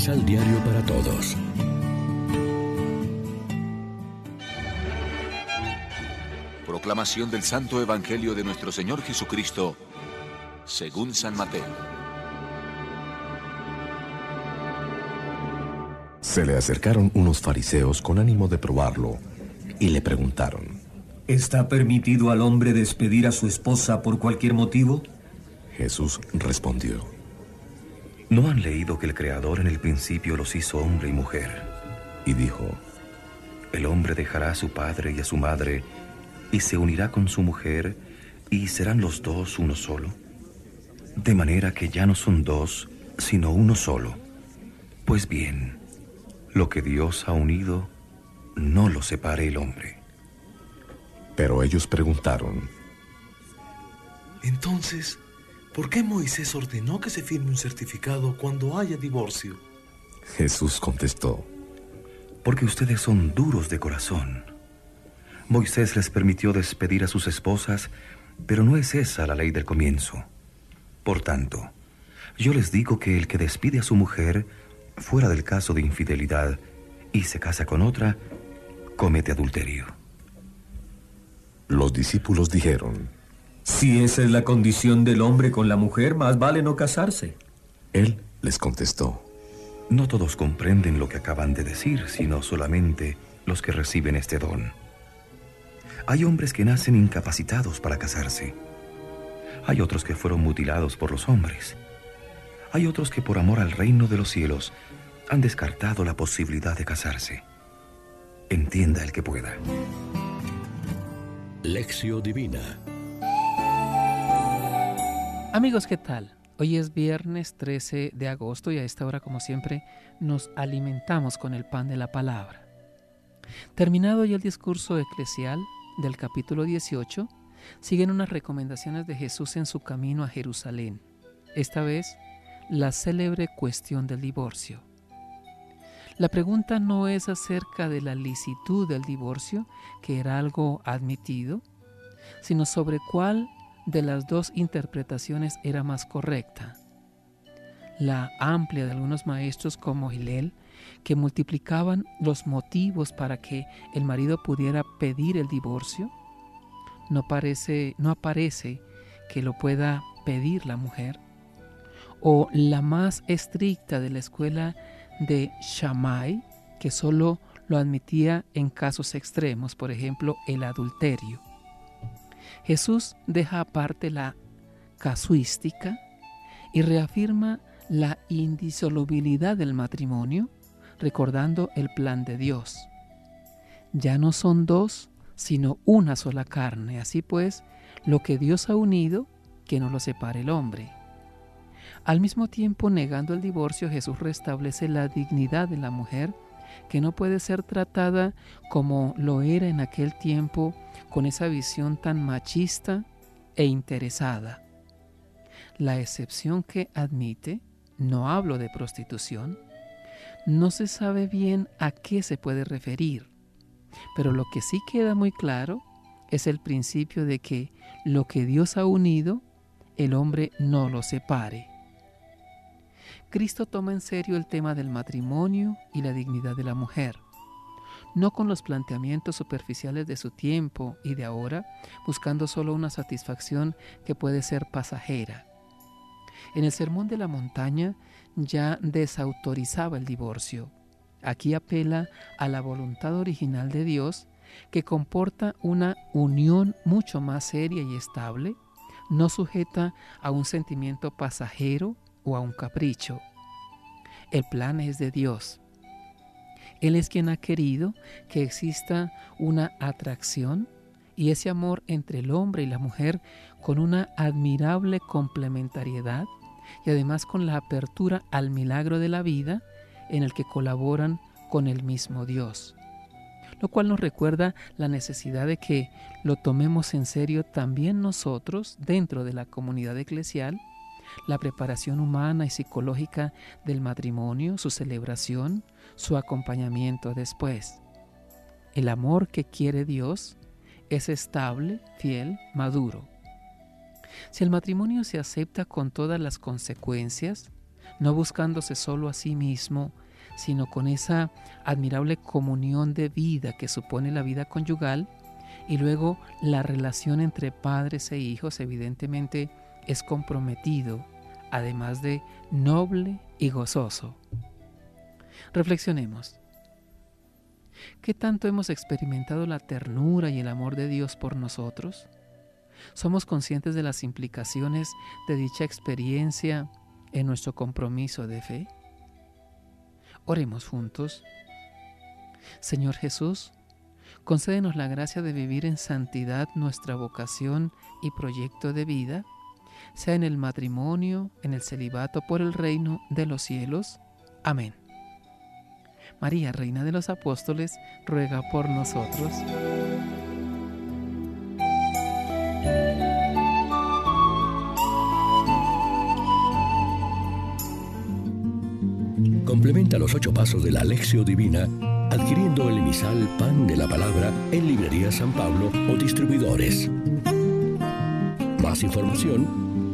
Misal Diario para Todos. Proclamación del Santo Evangelio de nuestro Señor Jesucristo, según San Mateo. Se le acercaron unos fariseos con ánimo de probarlo y le preguntaron, ¿Está permitido al hombre despedir a su esposa por cualquier motivo? Jesús respondió, ¿No han leído que el Creador en el principio los hizo hombre y mujer? Y dijo, El hombre dejará a su padre y a su madre y se unirá con su mujer y serán los dos uno solo. De manera que ya no son dos, sino uno solo. Pues bien, lo que Dios ha unido, no lo separe el hombre. Pero ellos preguntaron, Entonces, ¿por qué Moisés ordenó que se firme un certificado cuando haya divorcio? Jesús contestó, Porque ustedes son duros de corazón. Moisés les permitió despedir a sus esposas, pero no es esa la ley del comienzo. Por tanto, yo les digo que el que despide a su mujer, fuera del caso de infidelidad, y se casa con otra, comete adulterio. Los discípulos dijeron, Si esa es la condición del hombre con la mujer, más vale no casarse. Él les contestó, No todos comprenden lo que acaban de decir, sino solamente los que reciben este don. Hay hombres que nacen incapacitados para casarse. Hay otros que fueron mutilados por los hombres. Hay otros que por amor al reino de los cielos han descartado la posibilidad de casarse. Entienda el que pueda. Lección Divina. Amigos, ¿qué tal? Hoy es viernes 13 de agosto y a esta hora, como siempre, nos alimentamos con el pan de la palabra. Terminado ya el discurso eclesial del capítulo 18, siguen unas recomendaciones de Jesús en su camino a Jerusalén. Esta vez, la célebre cuestión del divorcio. La pregunta no es acerca de la licitud del divorcio, que era algo admitido, sino sobre cuál de las dos interpretaciones era más correcta. La amplia de algunos maestros como Hillel, que multiplicaban los motivos para que el marido pudiera pedir el divorcio, no, parece, no aparece que lo pueda pedir la mujer, o la más estricta de la escuela de Shammai, que solo lo admitía en casos extremos, por ejemplo, el adulterio. Jesús deja aparte la casuística y reafirma la indisolubilidad del matrimonio, recordando el plan de Dios. Ya no son dos, sino una sola carne. Así pues, lo que Dios ha unido, que no lo separe el hombre. Al mismo tiempo, negando el divorcio, Jesús restablece la dignidad de la mujer, que no puede ser tratada como lo era en aquel tiempo, con esa visión tan machista e interesada. La excepción que admite, no hablo de prostitución, no se sabe bien a qué se puede referir, pero lo que sí queda muy claro es el principio de que lo que Dios ha unido, el hombre no lo separe. Cristo toma en serio el tema del matrimonio y la dignidad de la mujer, no con los planteamientos superficiales de su tiempo y de ahora, buscando solo una satisfacción que puede ser pasajera. En el Sermón de la Montaña ya desautorizaba el divorcio. Aquí apela a la voluntad original de Dios que comporta una unión mucho más seria y estable, no sujeta a un sentimiento pasajero o a un capricho. El plan es de Dios. Él es quien ha querido que exista una atracción y ese amor entre el hombre y la mujer con una admirable complementariedad y además con la apertura al milagro de la vida en el que colaboran con el mismo Dios. Lo cual nos recuerda la necesidad de que lo tomemos en serio también nosotros dentro de la comunidad eclesial, la preparación humana y psicológica del matrimonio, su celebración, su acompañamiento después. El amor que quiere Dios es estable, fiel, maduro. Si el matrimonio se acepta con todas las consecuencias, no buscándose solo a sí mismo, sino con esa admirable comunión de vida que supone la vida conyugal, y luego la relación entre padres e hijos evidentemente es comprometido, además de noble y gozoso. Reflexionemos. ¿Qué tanto hemos experimentado la ternura y el amor de Dios por nosotros? ¿Somos conscientes de las implicaciones de dicha experiencia en nuestro compromiso de fe? Oremos juntos. Señor Jesús, concédenos la gracia de vivir en santidad nuestra vocación y proyecto de vida, sea en el matrimonio, en el celibato por el reino de los cielos. Amén. María, Reina de los Apóstoles, ruega por nosotros. Complementa los ocho pasos de la Alexio Divina adquiriendo el emisal Pan de la Palabra en Librería San Pablo o distribuidores. Más información